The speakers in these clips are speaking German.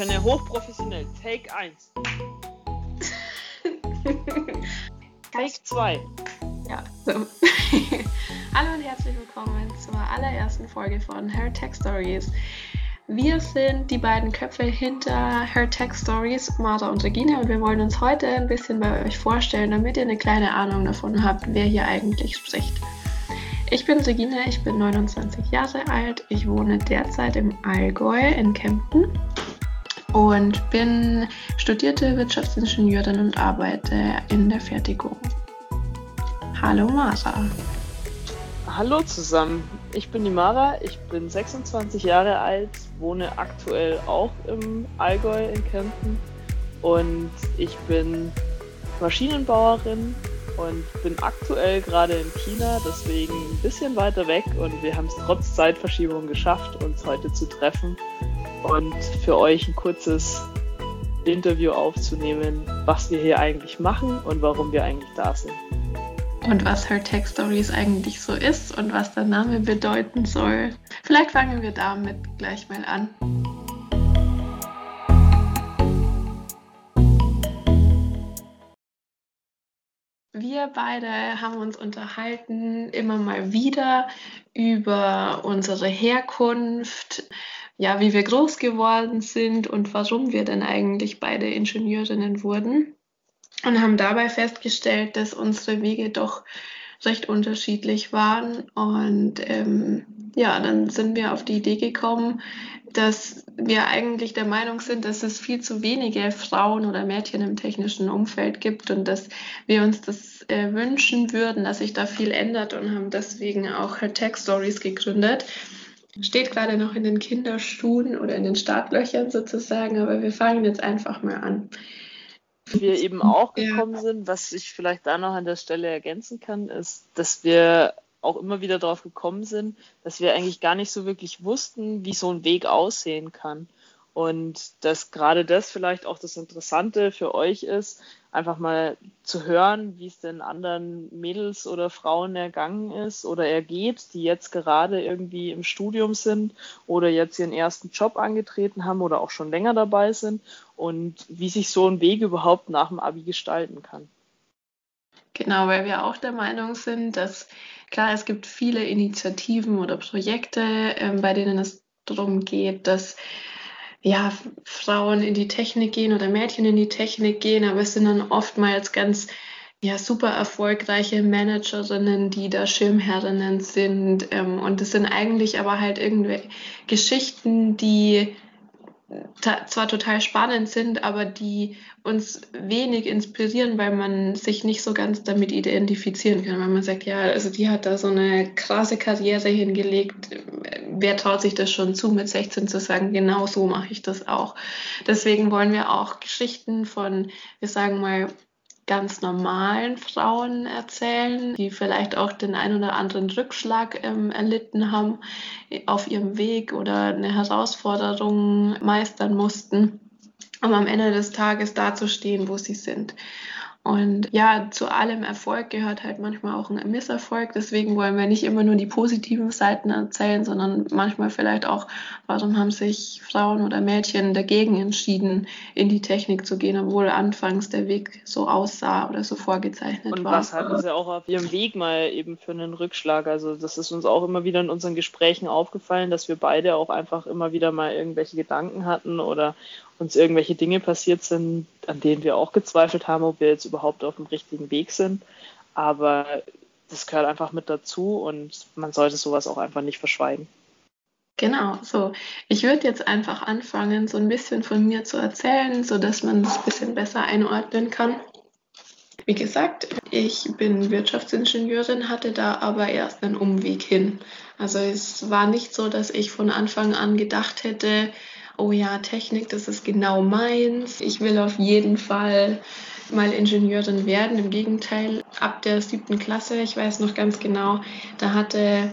können ja hochprofessionell. Take 1. Take 2. Ja, so. Hallo und herzlich willkommen zur allerersten Folge von Her Tech Stories. Wir sind die beiden Köpfe hinter Her Tech Stories, Martha und Regina, und wir wollen uns heute ein bisschen bei euch vorstellen, damit ihr eine kleine Ahnung davon habt, wer hier eigentlich spricht. Ich bin Regina, ich bin 29 Jahre alt, ich wohne derzeit im Allgäu in Kempten und bin studierte Wirtschaftsingenieurin und arbeite in der Fertigung. Hallo Mara. Hallo zusammen, ich bin die Mara, ich bin 26 Jahre alt, wohne aktuell auch im Allgäu in Kempten. Und ich bin Maschinenbauerin und bin aktuell gerade in China, deswegen ein bisschen weiter weg. Und wir haben es trotz Zeitverschiebung geschafft, uns heute zu treffen und für euch ein kurzes Interview aufzunehmen, was wir hier eigentlich machen und warum wir eigentlich da sind. Und was Her Tech Stories eigentlich so ist und was der Name bedeuten soll. Vielleicht fangen wir damit gleich mal an. Wir beide haben uns unterhalten immer mal wieder über unsere Herkunft, ja, wie wir groß geworden sind und warum wir denn eigentlich beide Ingenieurinnen wurden. Und haben dabei festgestellt, dass unsere Wege doch recht unterschiedlich waren. Und ähm, ja, dann sind wir auf die Idee gekommen, dass wir eigentlich der Meinung sind, dass es viel zu wenige Frauen oder Mädchen im technischen Umfeld gibt und dass wir uns das äh, wünschen würden, dass sich da viel ändert und haben deswegen auch Tech Stories gegründet steht gerade noch in den Kinderschuhen oder in den Startlöchern sozusagen, aber wir fangen jetzt einfach mal an. Wir eben auch gekommen ja. sind, was ich vielleicht da noch an der Stelle ergänzen kann, ist, dass wir auch immer wieder darauf gekommen sind, dass wir eigentlich gar nicht so wirklich wussten, wie so ein Weg aussehen kann. Und dass gerade das vielleicht auch das Interessante für euch ist, einfach mal zu hören, wie es den anderen Mädels oder Frauen ergangen ist oder ergeht, die jetzt gerade irgendwie im Studium sind oder jetzt ihren ersten Job angetreten haben oder auch schon länger dabei sind und wie sich so ein Weg überhaupt nach dem Abi gestalten kann. Genau, weil wir auch der Meinung sind, dass klar, es gibt viele Initiativen oder Projekte, ähm, bei denen es darum geht, dass ja, Frauen in die Technik gehen oder Mädchen in die Technik gehen, aber es sind dann oftmals ganz ja, super erfolgreiche Managerinnen, die da Schirmherrinnen sind. Ähm, und es sind eigentlich aber halt irgendwie Geschichten, die zwar total spannend sind, aber die uns wenig inspirieren, weil man sich nicht so ganz damit identifizieren kann. Weil man sagt, ja, also die hat da so eine krasse Karriere hingelegt. Wer traut sich das schon zu, mit 16 zu sagen, genau so mache ich das auch. Deswegen wollen wir auch Geschichten von, wir sagen mal, ganz normalen Frauen erzählen, die vielleicht auch den ein oder anderen Rückschlag ähm, erlitten haben auf ihrem Weg oder eine Herausforderung meistern mussten, um am Ende des Tages dazustehen, wo sie sind. Und ja, zu allem Erfolg gehört halt manchmal auch ein Misserfolg. Deswegen wollen wir nicht immer nur die positiven Seiten erzählen, sondern manchmal vielleicht auch, warum haben sich Frauen oder Mädchen dagegen entschieden, in die Technik zu gehen, obwohl anfangs der Weg so aussah oder so vorgezeichnet Und war. Und was hatten sie auch auf ihrem Weg mal eben für einen Rückschlag? Also das ist uns auch immer wieder in unseren Gesprächen aufgefallen, dass wir beide auch einfach immer wieder mal irgendwelche Gedanken hatten oder uns irgendwelche Dinge passiert sind, an denen wir auch gezweifelt haben, ob wir jetzt überhaupt auf dem richtigen Weg sind. Aber das gehört einfach mit dazu und man sollte sowas auch einfach nicht verschweigen. Genau, so. Ich würde jetzt einfach anfangen, so ein bisschen von mir zu erzählen, sodass man das ein bisschen besser einordnen kann. Wie gesagt, ich bin Wirtschaftsingenieurin, hatte da aber erst einen Umweg hin. Also es war nicht so, dass ich von Anfang an gedacht hätte, oh ja, Technik, das ist genau meins. Ich will auf jeden Fall mal Ingenieurin werden. Im Gegenteil, ab der siebten Klasse, ich weiß noch ganz genau, da hatte,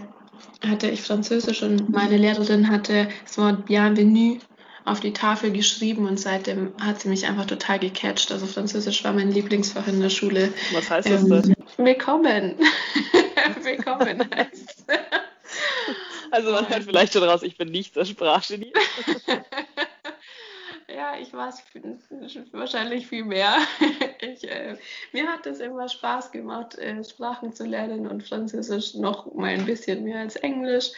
hatte ich Französisch und meine Lehrerin hatte das Wort Bienvenue auf die Tafel geschrieben und seitdem hat sie mich einfach total gecatcht. Also Französisch war mein Lieblingsfach in der Schule. Was heißt das ähm, Willkommen. willkommen heißt Also man hört vielleicht schon raus, ich bin nicht das Sprachgenie. ja, war es wahrscheinlich viel mehr. Ich, äh, mir hat es immer Spaß gemacht, äh, Sprachen zu lernen und Französisch noch mal ein bisschen mehr als Englisch.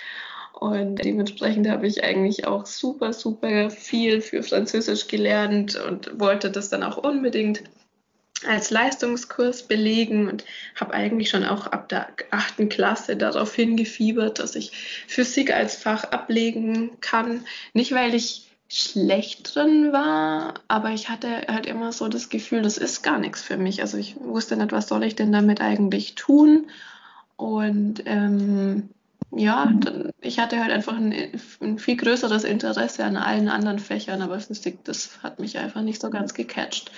Und dementsprechend habe ich eigentlich auch super, super viel für Französisch gelernt und wollte das dann auch unbedingt als Leistungskurs belegen und habe eigentlich schon auch ab der achten Klasse darauf hingefiebert, dass ich Physik als Fach ablegen kann. Nicht, weil ich schlecht drin war, aber ich hatte halt immer so das Gefühl, das ist gar nichts für mich. Also ich wusste nicht, was soll ich denn damit eigentlich tun. Und ähm, ja, ich hatte halt einfach ein, ein, viel größeres Interesse an allen anderen Fächern, aber Physik, das hat mich einfach nicht so ganz gecatcht.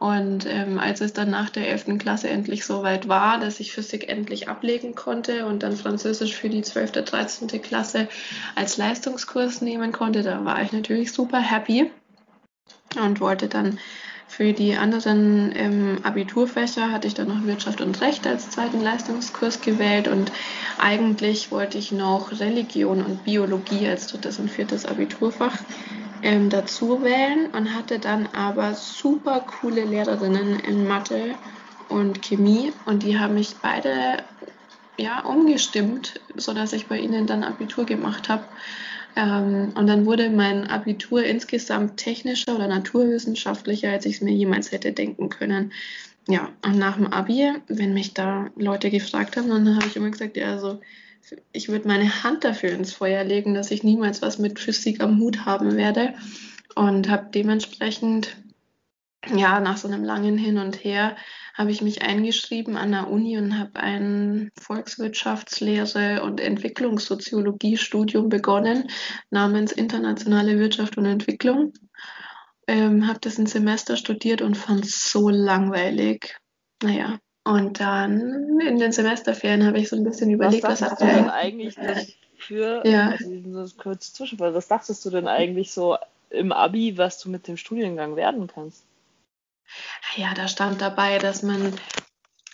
Und ähm, als es dann nach der 11. Klasse endlich so weit war, dass ich Physik endlich ablegen konnte und dann Französisch für die 12., 13. Klasse als Leistungskurs nehmen konnte, da war ich natürlich super happy und wollte dann für die anderen ähm, Abiturfächer hatte ich dann noch Wirtschaft und Recht als zweiten Leistungskurs gewählt und eigentlich wollte ich noch Religion und Biologie als drittes und viertes Abiturfach ähm, dazu wählen und hatte dann aber super coole Lehrerinnen in Mathe und Chemie und die haben mich beide ja umgestimmt, sodass ich bei ihnen dann Abitur gemacht habe. Ähm, und dann wurde mein Abitur insgesamt technischer oder naturwissenschaftlicher, als ich es mir jemals hätte denken können. Ja, und nach dem Abi, wenn mich da Leute gefragt haben, dann habe ich immer gesagt, ja, also ich würde meine Hand dafür ins Feuer legen, dass ich niemals was mit Physik am Hut haben werde. Und habe dementsprechend, ja, nach so einem langen Hin und Her, habe ich mich eingeschrieben an der Uni und habe ein Volkswirtschaftslehre und Entwicklungssoziologie-Studium begonnen namens Internationale Wirtschaft und Entwicklung. Ähm, habe das ein Semester studiert und fand es so langweilig. Naja, und dann in den Semesterferien habe ich so ein bisschen überlegt, was, was hast du denn eigentlich für, ja. also kurz Zwischenfall, was dachtest du denn eigentlich so im Abi, was du mit dem Studiengang werden kannst? Ja, da stand dabei, dass man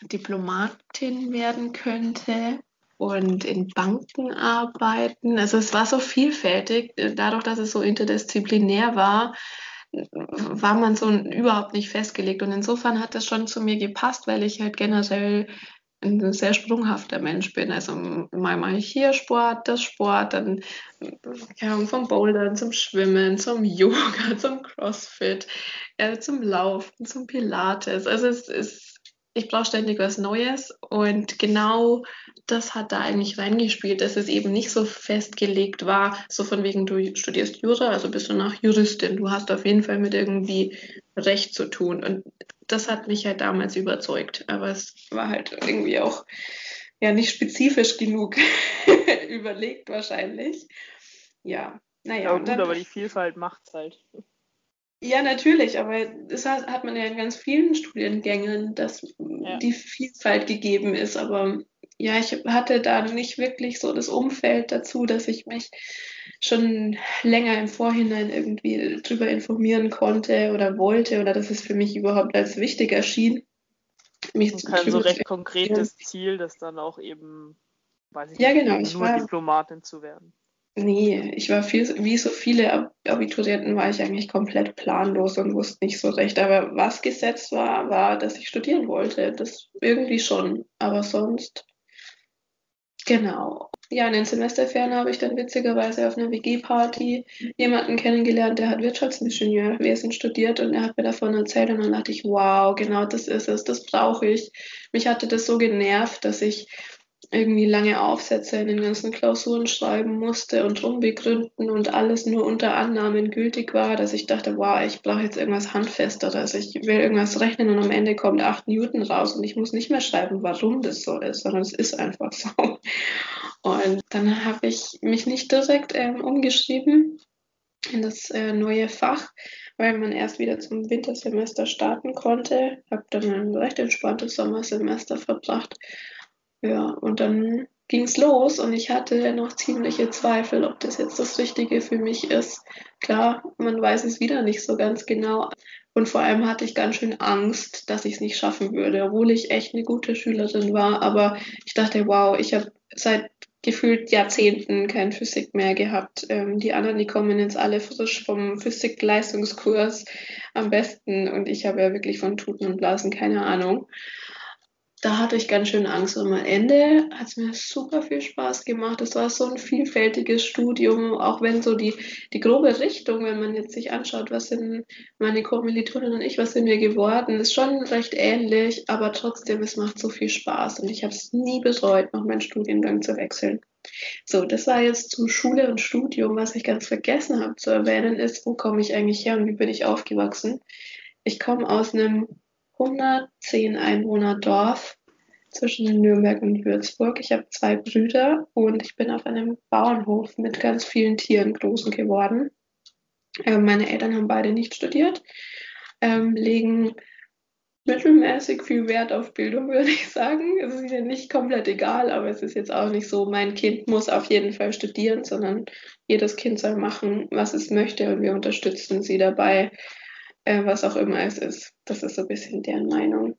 Diplomatin werden könnte und in Banken arbeiten. Also es war so vielfältig, dadurch, dass es so interdisziplinär war, war man so überhaupt nicht festgelegt. Und insofern hat das schon zu mir gepasst, weil ich halt generell ein sehr sprunghafter Mensch bin. Also mal mache ich hier Sport, das Sport, dann ja, vom Bouldern zum Schwimmen, zum Yoga, zum Crossfit, äh, zum Laufen, zum Pilates. Also es ist ich brauche ständig was Neues und genau das hat da eigentlich reingespielt, dass es eben nicht so festgelegt war, so von wegen du studierst Jura, also bist du nach Juristin, du hast auf jeden Fall mit irgendwie Recht zu tun und das hat mich halt damals überzeugt, aber es war halt irgendwie auch ja nicht spezifisch genug überlegt wahrscheinlich. Ja, naja. Ja, gut, dann, aber die Vielfalt macht's halt. Ja, natürlich, aber das hat man ja in ganz vielen Studiengängen, dass ja. die Vielfalt gegeben ist. Aber ja, ich hatte da nicht wirklich so das Umfeld dazu, dass ich mich schon länger im Vorhinein irgendwie drüber informieren konnte oder wollte oder dass es für mich überhaupt als wichtig erschien. Mich Und kein so recht konkretes Ziel, das dann auch eben, weiß ich ja, nicht, genau, nur war, Diplomatin zu werden. Nee, ich war viel, wie so viele Abiturienten war ich eigentlich komplett planlos und wusste nicht so recht. Aber was gesetzt war, war, dass ich studieren wollte. Das irgendwie schon. Aber sonst, genau. Ja, in den Semesterferien habe ich dann witzigerweise auf einer WG-Party jemanden kennengelernt, der hat Wirtschaftsingenieurwesen studiert und er hat mir davon erzählt und dann dachte ich, wow, genau das ist es, das brauche ich. Mich hatte das so genervt, dass ich irgendwie lange Aufsätze in den ganzen Klausuren schreiben musste und rumbegründen und alles nur unter Annahmen gültig war, dass ich dachte, wow, ich brauche jetzt irgendwas Handfesteres. Ich will irgendwas rechnen und am Ende kommt 8 Newton raus und ich muss nicht mehr schreiben, warum das so ist, sondern es ist einfach so. Und dann habe ich mich nicht direkt ähm, umgeschrieben in das äh, neue Fach, weil man erst wieder zum Wintersemester starten konnte. Habe dann ein recht entspanntes Sommersemester verbracht ja, und dann ging es los und ich hatte noch ziemliche Zweifel, ob das jetzt das Richtige für mich ist. Klar, man weiß es wieder nicht so ganz genau. Und vor allem hatte ich ganz schön Angst, dass ich es nicht schaffen würde, obwohl ich echt eine gute Schülerin war. Aber ich dachte, wow, ich habe seit gefühlt Jahrzehnten kein Physik mehr gehabt. Ähm, die anderen, die kommen jetzt alle frisch vom Physik-Leistungskurs am besten und ich habe ja wirklich von Tuten und Blasen keine Ahnung da hatte ich ganz schön Angst. Und am Ende hat es mir super viel Spaß gemacht. Es war so ein vielfältiges Studium, auch wenn so die, die grobe Richtung, wenn man jetzt sich anschaut, was sind meine Kommilitonen und ich, was sind wir geworden, ist schon recht ähnlich, aber trotzdem, es macht so viel Spaß und ich habe es nie bereut, noch meinen Studiengang zu wechseln. So, das war jetzt zu Schule und Studium. Was ich ganz vergessen habe zu erwähnen, ist, wo komme ich eigentlich her und wie bin ich aufgewachsen? Ich komme aus einem 110 Einwohner Dorf zwischen Nürnberg und Würzburg. Ich habe zwei Brüder und ich bin auf einem Bauernhof mit ganz vielen Tieren groß geworden. Ähm, meine Eltern haben beide nicht studiert, ähm, legen mittelmäßig viel Wert auf Bildung, würde ich sagen. Es ist ihnen nicht komplett egal, aber es ist jetzt auch nicht so, mein Kind muss auf jeden Fall studieren, sondern jedes Kind soll machen, was es möchte und wir unterstützen sie dabei, äh, was auch immer es ist. Das ist so ein bisschen deren Meinung.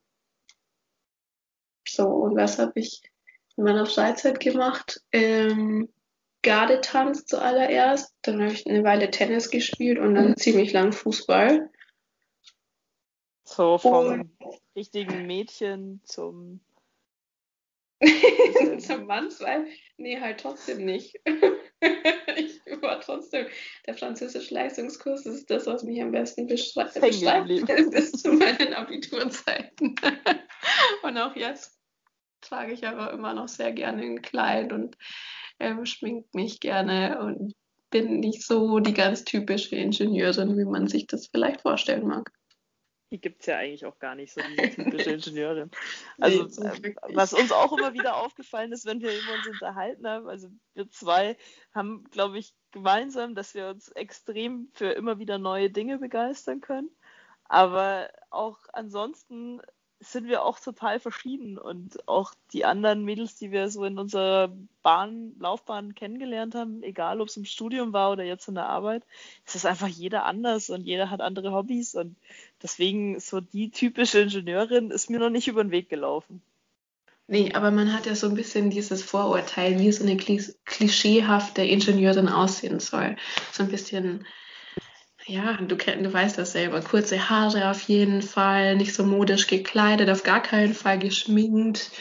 So, und was habe ich in meiner Freizeit gemacht? Ähm, Gardetanz zuallererst, dann habe ich eine Weile Tennis gespielt und dann ziemlich lang Fußball. So vom und, richtigen Mädchen zum zum Mannsweib? Nee, halt trotzdem nicht. ich war trotzdem, der französische Leistungskurs ist das, was mich am besten beschreibt, bis zu meinen Abiturzeiten. und auch jetzt trage ich aber immer noch sehr gerne ein Kleid und ähm, schminkt mich gerne und bin nicht so die ganz typische Ingenieurin, wie man sich das vielleicht vorstellen mag. Die gibt es ja eigentlich auch gar nicht so, diese typische Ingenieurin. Also, nee, äh, was uns auch immer wieder aufgefallen ist, wenn wir uns unterhalten haben, also wir zwei haben, glaube ich, gemeinsam, dass wir uns extrem für immer wieder neue Dinge begeistern können. Aber auch ansonsten sind wir auch total verschieden und auch die anderen Mädels, die wir so in unserer Bahn, Laufbahn kennengelernt haben, egal ob es im Studium war oder jetzt in der Arbeit, ist es einfach jeder anders und jeder hat andere Hobbys und deswegen so die typische Ingenieurin ist mir noch nicht über den Weg gelaufen. Nee, aber man hat ja so ein bisschen dieses Vorurteil, wie so eine klischeehafte Ingenieurin aussehen soll. So ein bisschen ja, du, du weißt das selber. Kurze Haare auf jeden Fall, nicht so modisch gekleidet, auf gar keinen Fall geschminkt.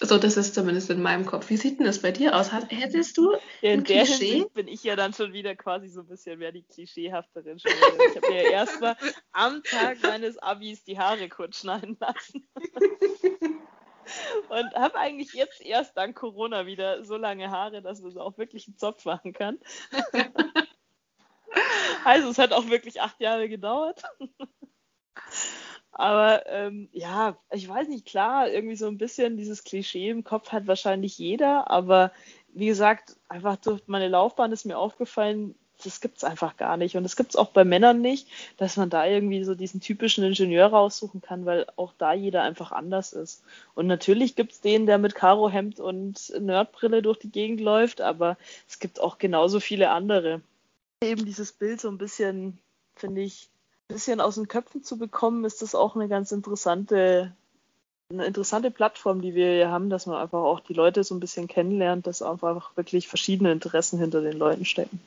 So, das ist zumindest in meinem Kopf. Wie sieht denn das bei dir aus? Hättest du ja, in der Klischee? Hinsicht bin ich ja dann schon wieder quasi so ein bisschen mehr die klischeehafterin. Ich habe mir ja erstmal am Tag meines Abis die Haare kurz schneiden lassen. Und habe eigentlich jetzt erst dank Corona wieder so lange Haare, dass man es auch wirklich einen Zopf machen kann. Also es hat auch wirklich acht Jahre gedauert. Aber ähm, ja, ich weiß nicht, klar, irgendwie so ein bisschen dieses Klischee im Kopf hat wahrscheinlich jeder, aber wie gesagt, einfach durch meine Laufbahn ist mir aufgefallen, das gibt es einfach gar nicht. Und es gibt es auch bei Männern nicht, dass man da irgendwie so diesen typischen Ingenieur raussuchen kann, weil auch da jeder einfach anders ist. Und natürlich gibt es den, der mit Karohemd und Nerdbrille durch die Gegend läuft, aber es gibt auch genauso viele andere eben dieses Bild so ein bisschen, finde ich, ein bisschen aus den Köpfen zu bekommen, ist das auch eine ganz interessante, eine interessante Plattform, die wir hier haben, dass man einfach auch die Leute so ein bisschen kennenlernt, dass einfach wirklich verschiedene Interessen hinter den Leuten stecken.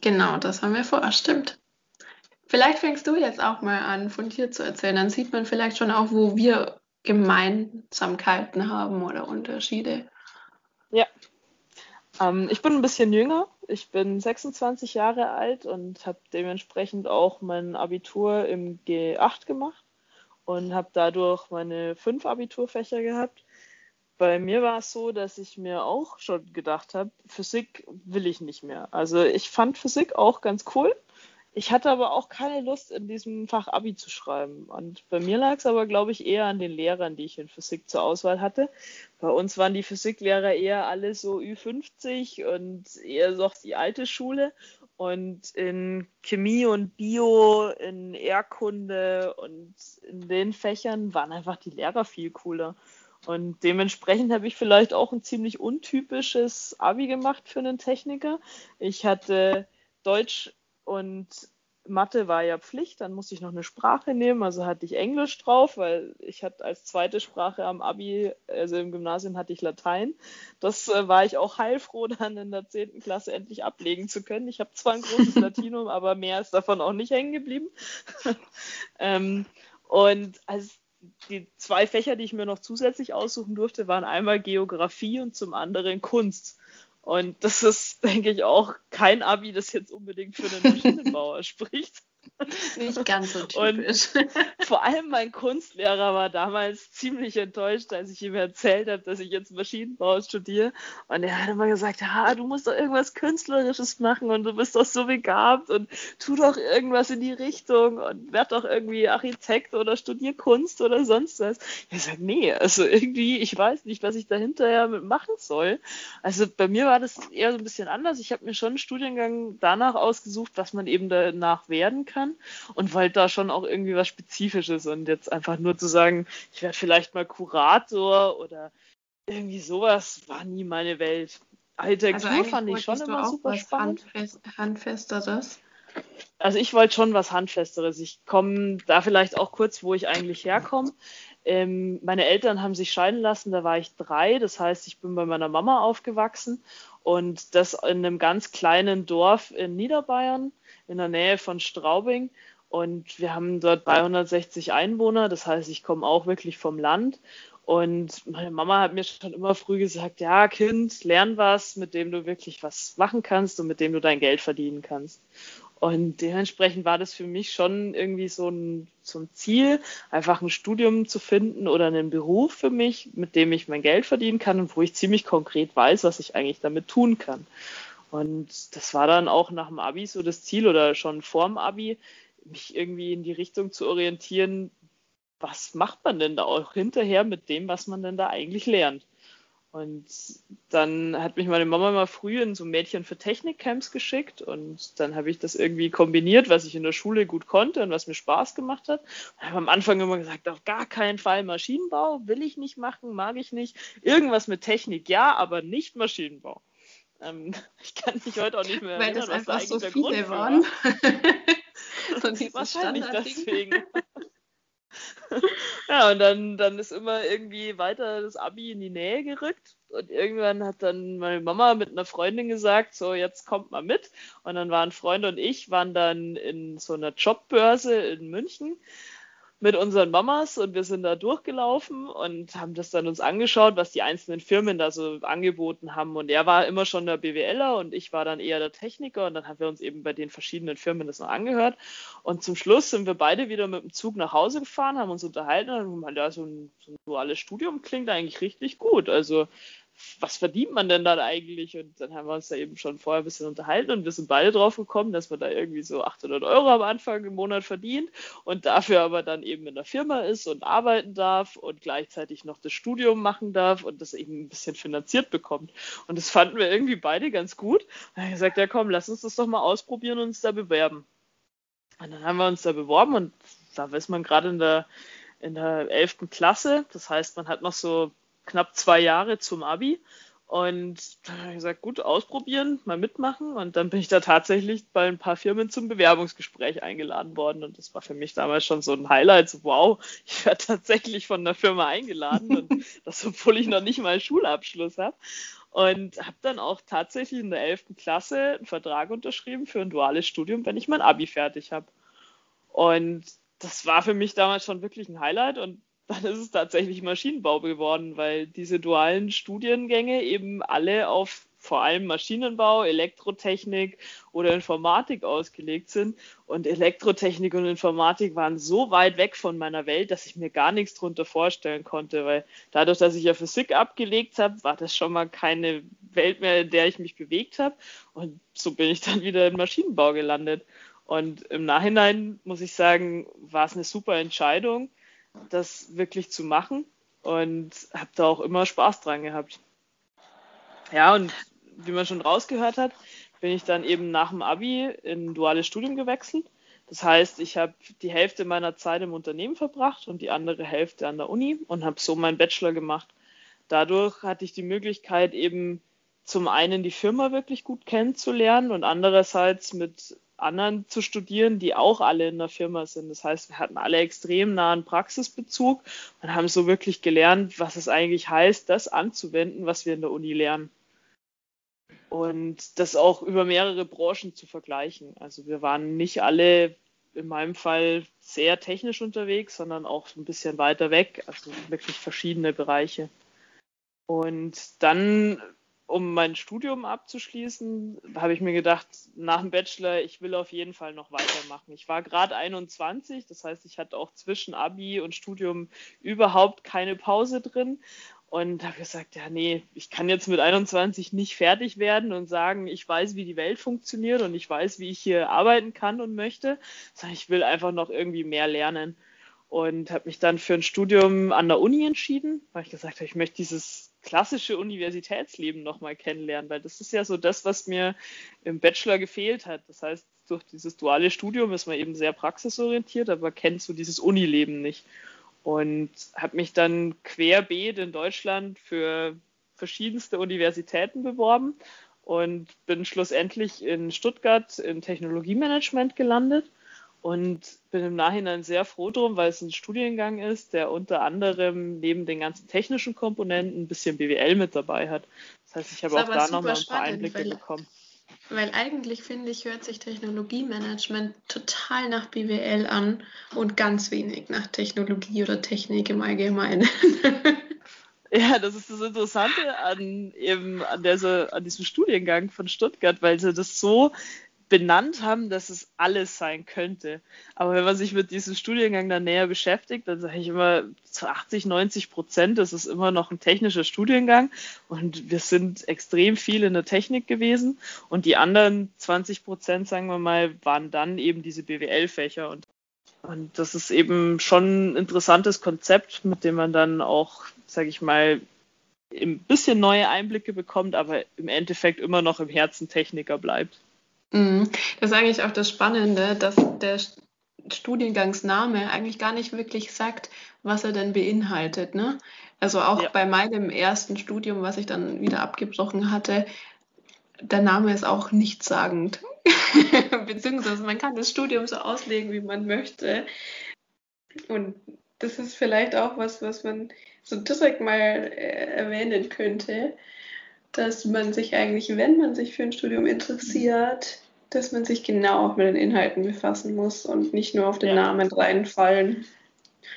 Genau, das haben wir vor, stimmt. Vielleicht fängst du jetzt auch mal an, von dir zu erzählen. Dann sieht man vielleicht schon auch, wo wir Gemeinsamkeiten haben oder Unterschiede. Ja. Ähm, ich bin ein bisschen jünger. Ich bin 26 Jahre alt und habe dementsprechend auch mein Abitur im G8 gemacht und habe dadurch meine fünf Abiturfächer gehabt. Bei mir war es so, dass ich mir auch schon gedacht habe, Physik will ich nicht mehr. Also ich fand Physik auch ganz cool, ich hatte aber auch keine Lust, in diesem Fach Abi zu schreiben. Und bei mir lag es aber, glaube ich, eher an den Lehrern, die ich in Physik zur Auswahl hatte. Bei uns waren die Physiklehrer eher alle so Ü50 und eher so die alte Schule. Und in Chemie und Bio, in Erdkunde und in den Fächern waren einfach die Lehrer viel cooler. Und dementsprechend habe ich vielleicht auch ein ziemlich untypisches Abi gemacht für einen Techniker. Ich hatte Deutsch und Mathe war ja Pflicht, dann musste ich noch eine Sprache nehmen, also hatte ich Englisch drauf, weil ich hatte als zweite Sprache am Abi, also im Gymnasium hatte ich Latein. Das äh, war ich auch heilfroh, dann in der 10. Klasse endlich ablegen zu können. Ich habe zwar ein großes Latinum, aber mehr ist davon auch nicht hängen geblieben. ähm, und als die zwei Fächer, die ich mir noch zusätzlich aussuchen durfte, waren einmal Geografie und zum anderen Kunst. Und das ist, denke ich, auch kein Abi, das jetzt unbedingt für den Maschinenbauer spricht. Nicht ganz so typisch. Und vor allem mein Kunstlehrer war damals ziemlich enttäuscht, als ich ihm erzählt habe, dass ich jetzt Maschinenbau studiere. Und er hat immer gesagt, ja, du musst doch irgendwas Künstlerisches machen und du bist doch so begabt und tu doch irgendwas in die Richtung und werd doch irgendwie Architekt oder studier Kunst oder sonst was. Ich sage, nee, also irgendwie, ich weiß nicht, was ich da hinterher mit machen soll. Also bei mir war das eher so ein bisschen anders. Ich habe mir schon einen Studiengang danach ausgesucht, was man eben danach werden kann kann und wollte da schon auch irgendwie was Spezifisches und jetzt einfach nur zu sagen, ich werde vielleicht mal Kurator oder irgendwie sowas war nie meine Welt. Architektur also fand ich schon immer super spannend. Handfest, Handfesteres. Also ich wollte schon was Handfesteres. Ich komme da vielleicht auch kurz, wo ich eigentlich herkomme. Ähm, meine Eltern haben sich scheiden lassen, da war ich drei. Das heißt, ich bin bei meiner Mama aufgewachsen und das in einem ganz kleinen Dorf in Niederbayern in der Nähe von Straubing. Und wir haben dort 360 Einwohner, das heißt, ich komme auch wirklich vom Land. Und meine Mama hat mir schon immer früh gesagt, ja, Kind, lern was, mit dem du wirklich was machen kannst und mit dem du dein Geld verdienen kannst. Und dementsprechend war das für mich schon irgendwie so ein, so ein Ziel, einfach ein Studium zu finden oder einen Beruf für mich, mit dem ich mein Geld verdienen kann und wo ich ziemlich konkret weiß, was ich eigentlich damit tun kann. Und das war dann auch nach dem Abi so das Ziel oder schon vorm Abi, mich irgendwie in die Richtung zu orientieren, was macht man denn da auch hinterher mit dem, was man denn da eigentlich lernt. Und dann hat mich meine Mama mal früh in so Mädchen für Technikcamps geschickt und dann habe ich das irgendwie kombiniert, was ich in der Schule gut konnte und was mir Spaß gemacht hat. Und habe am Anfang immer gesagt, auf gar keinen Fall Maschinenbau, will ich nicht machen, mag ich nicht. Irgendwas mit Technik, ja, aber nicht Maschinenbau. Ähm, ich kann mich heute auch nicht mehr Weil erinnern, was da eigentlich so der Grund waren. so Wahrscheinlich deswegen. ja, und dann, dann ist immer irgendwie weiter das Abi in die Nähe gerückt. Und irgendwann hat dann meine Mama mit einer Freundin gesagt, so jetzt kommt mal mit. Und dann waren Freunde und ich, waren dann in so einer Jobbörse in München mit unseren Mamas und wir sind da durchgelaufen und haben das dann uns angeschaut, was die einzelnen Firmen da so angeboten haben. Und er war immer schon der BWLer und ich war dann eher der Techniker und dann haben wir uns eben bei den verschiedenen Firmen das noch angehört. Und zum Schluss sind wir beide wieder mit dem Zug nach Hause gefahren, haben uns unterhalten und haben gesagt, ja, so ein, so ein duales Studium klingt eigentlich richtig gut. Also was verdient man denn dann eigentlich? Und dann haben wir uns da eben schon vorher ein bisschen unterhalten und wir sind beide drauf gekommen, dass man da irgendwie so 800 Euro am Anfang im Monat verdient und dafür aber dann eben in der Firma ist und arbeiten darf und gleichzeitig noch das Studium machen darf und das eben ein bisschen finanziert bekommt. Und das fanden wir irgendwie beide ganz gut. Und dann haben wir gesagt, ja komm, lass uns das doch mal ausprobieren und uns da bewerben. Und dann haben wir uns da beworben und da ist man gerade in der in der 11. Klasse. Das heißt, man hat noch so knapp zwei Jahre zum Abi. Und dann habe ich gesagt, gut, ausprobieren, mal mitmachen. Und dann bin ich da tatsächlich bei ein paar Firmen zum Bewerbungsgespräch eingeladen worden. Und das war für mich damals schon so ein Highlight. So, wow, ich werde tatsächlich von der Firma eingeladen. Und das, obwohl ich noch nicht mal einen Schulabschluss habe. Und habe dann auch tatsächlich in der 11. Klasse einen Vertrag unterschrieben für ein duales Studium, wenn ich mein Abi fertig habe. Und das war für mich damals schon wirklich ein Highlight. Und dann ist es tatsächlich Maschinenbau geworden, weil diese dualen Studiengänge eben alle auf vor allem Maschinenbau, Elektrotechnik oder Informatik ausgelegt sind. Und Elektrotechnik und Informatik waren so weit weg von meiner Welt, dass ich mir gar nichts drunter vorstellen konnte, weil dadurch, dass ich ja Physik abgelegt habe, war das schon mal keine Welt mehr, in der ich mich bewegt habe. Und so bin ich dann wieder im Maschinenbau gelandet. Und im Nachhinein muss ich sagen, war es eine super Entscheidung das wirklich zu machen und habe da auch immer Spaß dran gehabt. Ja, und wie man schon rausgehört hat, bin ich dann eben nach dem Abi in duales Studium gewechselt. Das heißt, ich habe die Hälfte meiner Zeit im Unternehmen verbracht und die andere Hälfte an der Uni und habe so meinen Bachelor gemacht. Dadurch hatte ich die Möglichkeit, eben zum einen die Firma wirklich gut kennenzulernen und andererseits mit anderen zu studieren, die auch alle in der Firma sind. Das heißt, wir hatten alle extrem nahen Praxisbezug und haben so wirklich gelernt, was es eigentlich heißt, das anzuwenden, was wir in der Uni lernen. Und das auch über mehrere Branchen zu vergleichen. Also wir waren nicht alle in meinem Fall sehr technisch unterwegs, sondern auch ein bisschen weiter weg, also wirklich verschiedene Bereiche. Und dann um mein Studium abzuschließen, habe ich mir gedacht, nach dem Bachelor, ich will auf jeden Fall noch weitermachen. Ich war gerade 21, das heißt, ich hatte auch zwischen Abi und Studium überhaupt keine Pause drin und habe gesagt, ja, nee, ich kann jetzt mit 21 nicht fertig werden und sagen, ich weiß, wie die Welt funktioniert und ich weiß, wie ich hier arbeiten kann und möchte, sondern ich will einfach noch irgendwie mehr lernen. Und habe mich dann für ein Studium an der Uni entschieden, weil ich gesagt habe, ich möchte dieses klassische Universitätsleben nochmal kennenlernen, weil das ist ja so das, was mir im Bachelor gefehlt hat. Das heißt, durch dieses duale Studium ist man eben sehr praxisorientiert, aber kennt so dieses Unileben nicht. Und habe mich dann querbeet in Deutschland für verschiedenste Universitäten beworben und bin schlussendlich in Stuttgart im Technologiemanagement gelandet und bin im Nachhinein sehr froh drum, weil es ein Studiengang ist, der unter anderem neben den ganzen technischen Komponenten ein bisschen BWL mit dabei hat. Das heißt, ich habe auch da nochmal ein paar Einblicke weil, bekommen. Weil eigentlich finde ich, hört sich Technologiemanagement total nach BWL an und ganz wenig nach Technologie oder Technik im Allgemeinen. Ja, das ist das Interessante an eben an, der, an diesem Studiengang von Stuttgart, weil sie das so benannt haben, dass es alles sein könnte. Aber wenn man sich mit diesem Studiengang dann näher beschäftigt, dann sage ich immer, zu 80, 90 Prozent, das ist immer noch ein technischer Studiengang und wir sind extrem viel in der Technik gewesen und die anderen 20 Prozent, sagen wir mal, waren dann eben diese BWL-Fächer und und das ist eben schon ein interessantes Konzept, mit dem man dann auch, sage ich mal, ein bisschen neue Einblicke bekommt, aber im Endeffekt immer noch im Herzen Techniker bleibt. Mhm. Das ist eigentlich auch das Spannende, dass der Studiengangsname eigentlich gar nicht wirklich sagt, was er denn beinhaltet. Ne? Also auch ja. bei meinem ersten Studium, was ich dann wieder abgebrochen hatte, der Name ist auch nichtssagend. Beziehungsweise man kann das Studium so auslegen, wie man möchte. Und das ist vielleicht auch was, was man so direkt mal äh, erwähnen könnte, dass man sich eigentlich, wenn man sich für ein Studium interessiert, dass man sich genau auch mit den Inhalten befassen muss und nicht nur auf den ja. Namen reinfallen.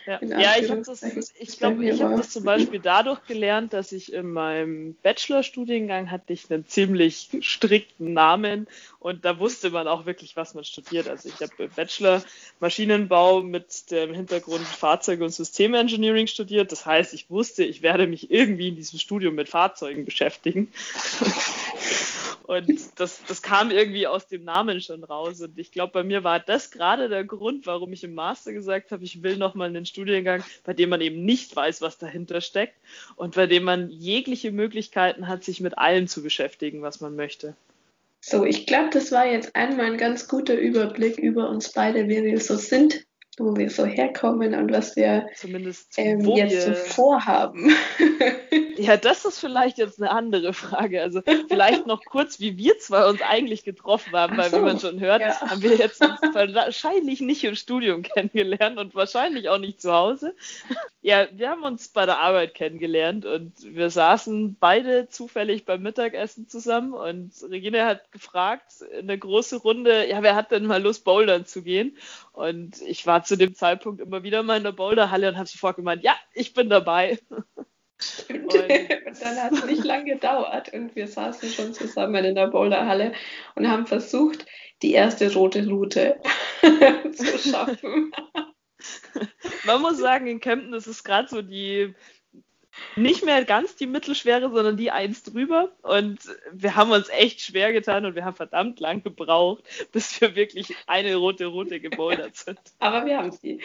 Ja, ja ich habe das, ich glaube, ich habe das zum Beispiel dadurch gelernt, dass ich in meinem Bachelorstudiengang hatte ich einen ziemlich strikten Namen und da wusste man auch wirklich, was man studiert. Also ich habe Bachelor Maschinenbau mit dem Hintergrund Fahrzeug- und Systemengineering studiert. Das heißt, ich wusste, ich werde mich irgendwie in diesem Studium mit Fahrzeugen beschäftigen. Und das, das kam irgendwie aus dem Namen schon raus. Und ich glaube, bei mir war das gerade der Grund, warum ich im Master gesagt habe, ich will nochmal einen Studiengang, bei dem man eben nicht weiß, was dahinter steckt und bei dem man jegliche Möglichkeiten hat, sich mit allem zu beschäftigen, was man möchte. So, ich glaube, das war jetzt einmal ein ganz guter Überblick über uns beide, wie wir so sind wo wir so herkommen und was wir Zumindest, ähm, jetzt so vorhaben. ja, das ist vielleicht jetzt eine andere Frage. Also vielleicht noch kurz, wie wir zwei uns eigentlich getroffen haben, weil so, wie man schon hört, ja. haben wir jetzt wahrscheinlich nicht im Studium kennengelernt und wahrscheinlich auch nicht zu Hause. Ja, wir haben uns bei der Arbeit kennengelernt und wir saßen beide zufällig beim Mittagessen zusammen und Regine hat gefragt in der großen Runde, ja, wer hat denn mal Lust, bouldern zu gehen? Und ich war zu dem Zeitpunkt immer wieder mal in der Boulderhalle und habe sofort gemeint, ja, ich bin dabei. Und, und dann hat es nicht lange gedauert und wir saßen schon zusammen in der Boulderhalle und haben versucht, die erste rote Route zu schaffen. Man muss sagen, in Kempten ist es gerade so die nicht mehr ganz die mittelschwere, sondern die eins drüber. Und wir haben uns echt schwer getan und wir haben verdammt lang gebraucht, bis wir wirklich eine rote Route gebouldert sind. Aber wir haben sie.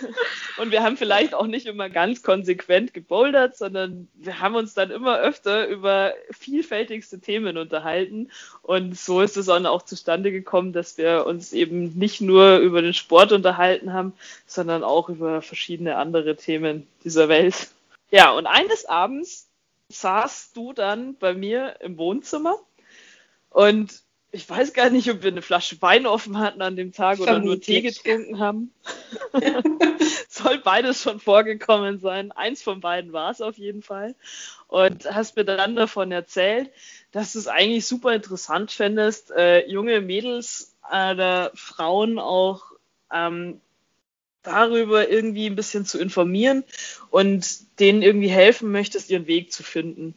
Und wir haben vielleicht auch nicht immer ganz konsequent gebouldert, sondern wir haben uns dann immer öfter über vielfältigste Themen unterhalten. Und so ist es dann auch zustande gekommen, dass wir uns eben nicht nur über den Sport unterhalten haben, sondern auch über verschiedene andere Themen dieser Welt. Ja, und eines Abends saßt du dann bei mir im Wohnzimmer und ich weiß gar nicht, ob wir eine Flasche Wein offen hatten an dem Tag oder nur Tee getrunken haben. Soll beides schon vorgekommen sein. Eins von beiden war es auf jeden Fall. Und hast mir dann davon erzählt, dass du es eigentlich super interessant fändest, äh, junge Mädels oder Frauen auch ähm, darüber irgendwie ein bisschen zu informieren und denen irgendwie helfen möchtest, ihren Weg zu finden.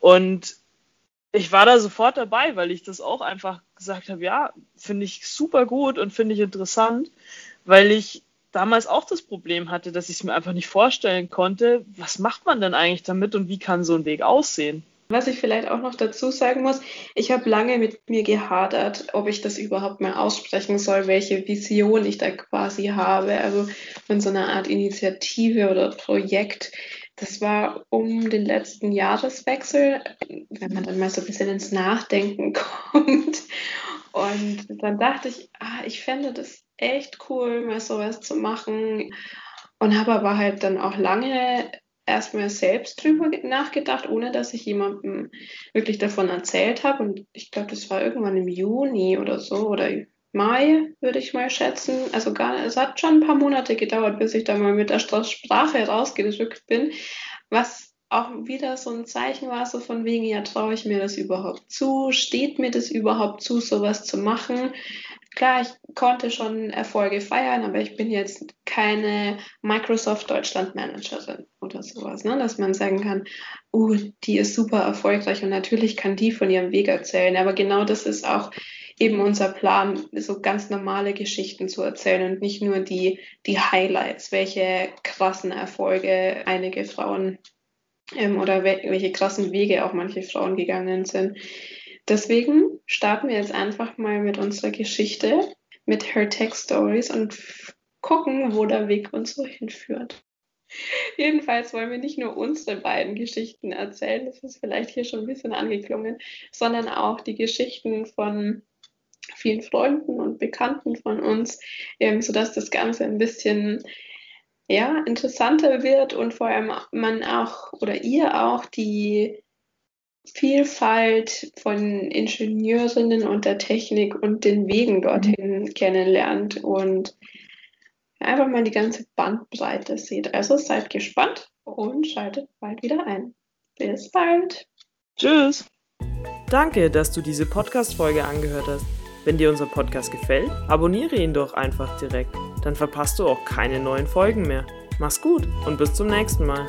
Und ich war da sofort dabei, weil ich das auch einfach gesagt habe, ja, finde ich super gut und finde ich interessant, weil ich damals auch das Problem hatte, dass ich es mir einfach nicht vorstellen konnte, was macht man denn eigentlich damit und wie kann so ein Weg aussehen. Was ich vielleicht auch noch dazu sagen muss, ich habe lange mit mir gehadert, ob ich das überhaupt mal aussprechen soll, welche Vision ich da quasi habe, also von so einer Art Initiative oder Projekt das war um den letzten Jahreswechsel, wenn man dann mal so ein bisschen ins Nachdenken kommt. Und dann dachte ich, ah, ich fände das echt cool, mal sowas zu machen. Und habe aber halt dann auch lange erstmal selbst drüber nachgedacht, ohne dass ich jemandem wirklich davon erzählt habe. Und ich glaube, das war irgendwann im Juni oder so oder Mai, würde ich mal schätzen. Also gar, es hat schon ein paar Monate gedauert, bis ich da mal mit der Sprache rausgedrückt bin, was auch wieder so ein Zeichen war, so von wegen, ja, traue ich mir das überhaupt zu? Steht mir das überhaupt zu, sowas zu machen? Klar, ich konnte schon Erfolge feiern, aber ich bin jetzt keine Microsoft Deutschland Managerin oder sowas, ne? dass man sagen kann, uh, die ist super erfolgreich und natürlich kann die von ihrem Weg erzählen. Aber genau das ist auch eben unser Plan, so ganz normale Geschichten zu erzählen und nicht nur die, die Highlights, welche krassen Erfolge einige Frauen ähm, oder welche krassen Wege auch manche Frauen gegangen sind. Deswegen starten wir jetzt einfach mal mit unserer Geschichte, mit Her Tech Stories und gucken, wo der Weg uns so hinführt. Jedenfalls wollen wir nicht nur unsere beiden Geschichten erzählen, das ist vielleicht hier schon ein bisschen angeklungen, sondern auch die Geschichten von vielen Freunden und Bekannten von uns, ähm, sodass das Ganze ein bisschen ja, interessanter wird und vor allem man auch oder ihr auch die Vielfalt von Ingenieurinnen und der Technik und den Wegen dorthin mhm. kennenlernt und einfach mal die ganze Bandbreite sieht. Also seid gespannt und schaltet bald wieder ein. Bis bald. Tschüss. Danke, dass du diese Podcast-Folge angehört hast. Wenn dir unser Podcast gefällt, abonniere ihn doch einfach direkt. Dann verpasst du auch keine neuen Folgen mehr. Mach's gut und bis zum nächsten Mal.